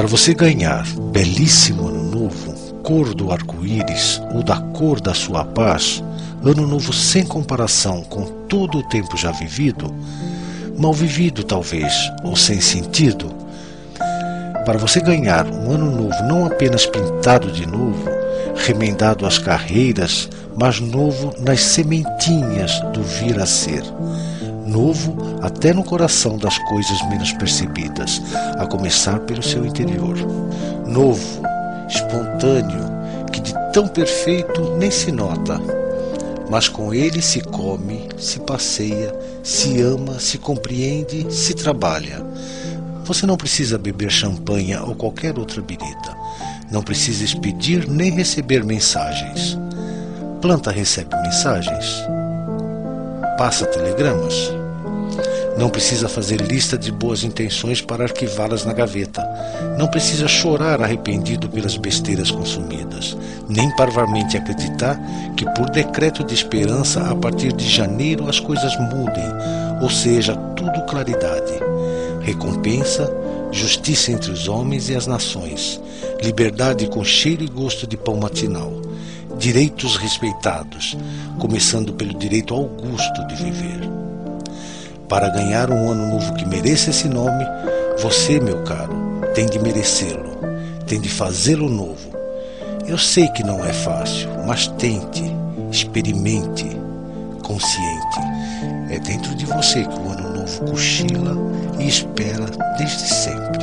Para você ganhar belíssimo ano novo, cor do arco-íris ou da cor da sua paz, ano novo sem comparação com todo o tempo já vivido, mal vivido talvez, ou sem sentido, para você ganhar um ano novo não apenas pintado de novo, remendado às carreiras, mas novo nas sementinhas do vir a ser. Novo até no coração das coisas menos percebidas, a começar pelo seu interior. Novo, espontâneo, que de tão perfeito nem se nota, mas com ele se come, se passeia, se ama, se compreende, se trabalha você não precisa beber champanha ou qualquer outra bebida. Não precisa expedir nem receber mensagens. Planta recebe mensagens. Passa telegramas. Não precisa fazer lista de boas intenções para arquivá-las na gaveta. Não precisa chorar arrependido pelas besteiras consumidas, nem parvamente acreditar que, por decreto de esperança, a partir de janeiro as coisas mudem, ou seja, tudo claridade recompensa, justiça entre os homens e as nações, liberdade com cheiro e gosto de pão matinal, direitos respeitados, começando pelo direito augusto de viver. Para ganhar um ano novo que mereça esse nome, você, meu caro, tem de merecê-lo, tem de fazê-lo novo. Eu sei que não é fácil, mas tente, experimente, consciente. É dentro de você que o ano novo cochila e espera desde sempre.